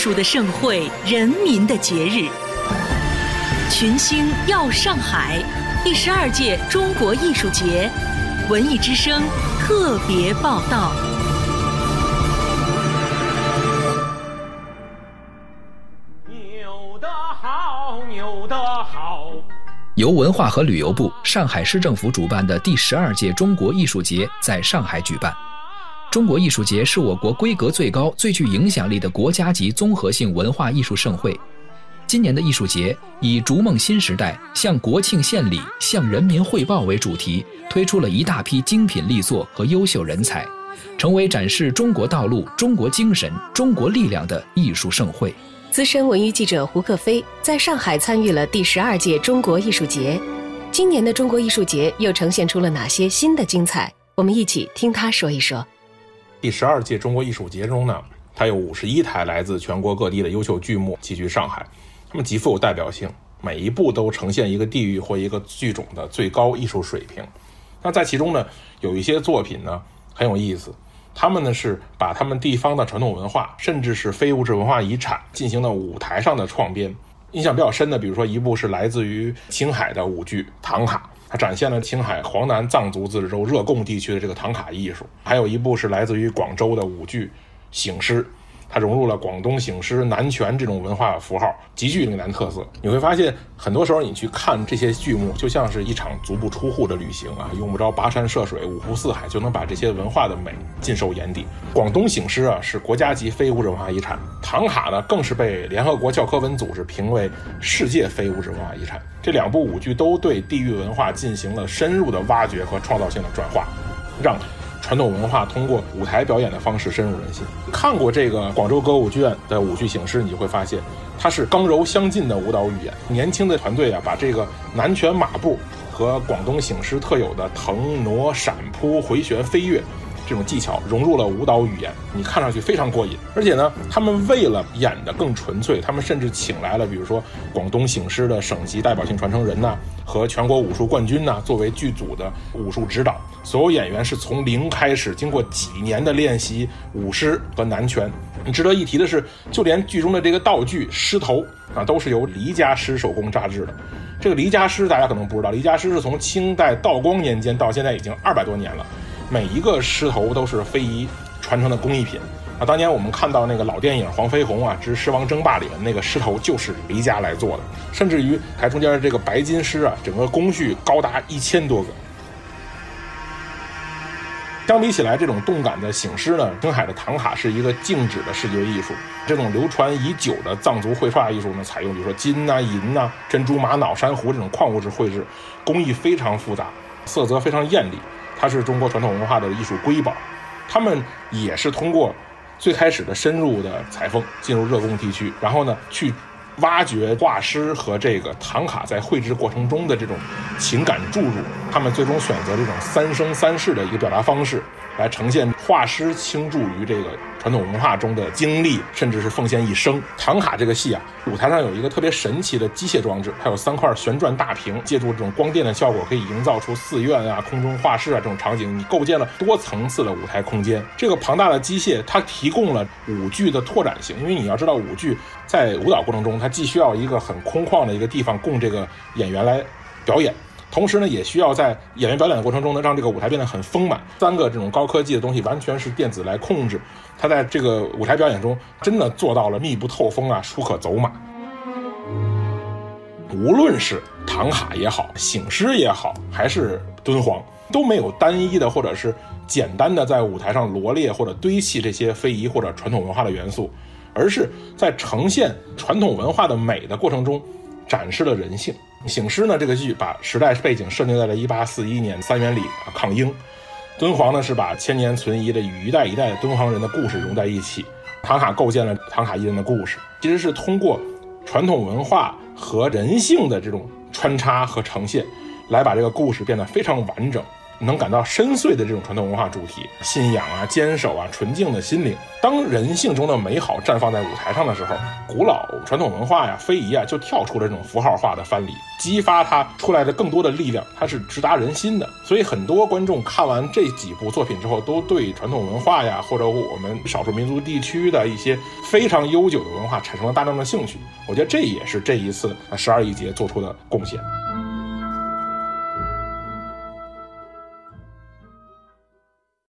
术的盛会，人民的节日。群星耀上海，第十二届中国艺术节，文艺之声特别报道。牛得好，牛得好。由文化和旅游部、上海市政府主办的第十二届中国艺术节在上海举办。中国艺术节是我国规格最高、最具影响力的国家级综合性文化艺术盛会。今年的艺术节以“逐梦新时代，向国庆献礼，向人民汇报”为主题，推出了一大批精品力作和优秀人才，成为展示中国道路、中国精神、中国力量的艺术盛会。资深文娱记者胡克飞在上海参与了第十二届中国艺术节。今年的中国艺术节又呈现出了哪些新的精彩？我们一起听他说一说。第十二届中国艺术节中呢，它有五十一台来自全国各地的优秀剧目齐聚上海，它们极富有代表性，每一部都呈现一个地域或一个剧种的最高艺术水平。那在其中呢，有一些作品呢很有意思，他们呢是把他们地方的传统文化，甚至是非物质文化遗产进行了舞台上的创编。印象比较深的，比如说一部是来自于青海的舞剧《唐卡》。它展现了青海黄南藏族自治州热贡地区的这个唐卡艺术，还有一部是来自于广州的舞剧《醒狮》，它融入了广东醒狮、南拳这种文化符号，极具岭南特色。你会发现，很多时候你去看这些剧目，就像是一场足不出户的旅行啊，用不着跋山涉水、五湖四海，就能把这些文化的美尽收眼底。广东醒狮啊，是国家级非物质文化遗产；唐卡呢，更是被联合国教科文组织评为世界非物质文化遗产。这两部舞剧都对地域文化进行了深入的挖掘和创造性的转化，让传统文化通过舞台表演的方式深入人心。看过这个广州歌舞剧院的舞剧醒狮，你就会发现，它是刚柔相济的舞蹈语言。年轻的团队啊，把这个南拳马步和广东醒狮特有的腾挪闪扑回旋飞跃。这种技巧融入了舞蹈语言，你看上去非常过瘾。而且呢，他们为了演得更纯粹，他们甚至请来了，比如说广东醒狮的省级代表性传承人呐，和全国武术冠军呐，作为剧组的武术指导。所有演员是从零开始，经过几年的练习舞狮和南拳。值得一提的是，就连剧中的这个道具狮头啊，都是由黎家狮手工扎制的。这个黎家狮大家可能不知道，黎家狮是从清代道光年间到现在已经二百多年了。每一个狮头都是非遗传承的工艺品啊！当年我们看到那个老电影《黄飞鸿啊之狮王争霸》里面那个狮头就是黎家来做的，甚至于台中间的这个白金狮啊，整个工序高达一千多个。相比起来，这种动感的醒狮呢，青海的唐卡是一个静止的视觉艺术。这种流传已久的藏族绘画艺术呢，采用比如说金呐、银呐、珍珠、玛瑙、珊瑚这种矿物质绘制，工艺非常复杂，色泽非常艳丽。它是中国传统文化的艺术瑰宝，他们也是通过最开始的深入的采风，进入热贡地区，然后呢去挖掘画师和这个唐卡在绘制过程中的这种情感注入，他们最终选择这种三生三世的一个表达方式。来呈现画师倾注于这个传统文化中的经历，甚至是奉献一生。唐卡这个戏啊，舞台上有一个特别神奇的机械装置，它有三块旋转大屏，借助这种光电的效果，可以营造出寺院啊、空中画室啊这种场景，你构建了多层次的舞台空间。这个庞大的机械，它提供了舞剧的拓展性，因为你要知道，舞剧在舞蹈过程中，它既需要一个很空旷的一个地方供这个演员来表演。同时呢，也需要在演员表演的过程中呢，让这个舞台变得很丰满。三个这种高科技的东西，完全是电子来控制。它在这个舞台表演中，真的做到了密不透风啊，舒可走马。无论是唐卡也好，醒狮也好，还是敦煌，都没有单一的或者是简单的在舞台上罗列或者堆砌这些非遗或者传统文化的元素，而是在呈现传统文化的美的过程中，展示了人性。醒狮呢？这个剧把时代背景设定在了1841年三元里啊抗英。敦煌呢是把千年存疑的与一代一代敦煌人的故事融在一起。唐卡构建了唐卡艺人的故事，其实是通过传统文化和人性的这种穿插和呈现，来把这个故事变得非常完整，能感到深邃的这种传统文化主题，信仰啊、坚守啊、纯净的心灵。当人性中的美好绽放在舞台上的时候，古老传统文化呀、非遗啊，就跳出了这种符号化的藩篱，激发它出来的更多的力量，它是直达人心的。所以很多观众看完这几部作品之后，都对传统文化呀，或者我们少数民族地区的一些非常悠久的文化产生了大量的兴趣。我觉得这也是这一次十二亿节做出的贡献。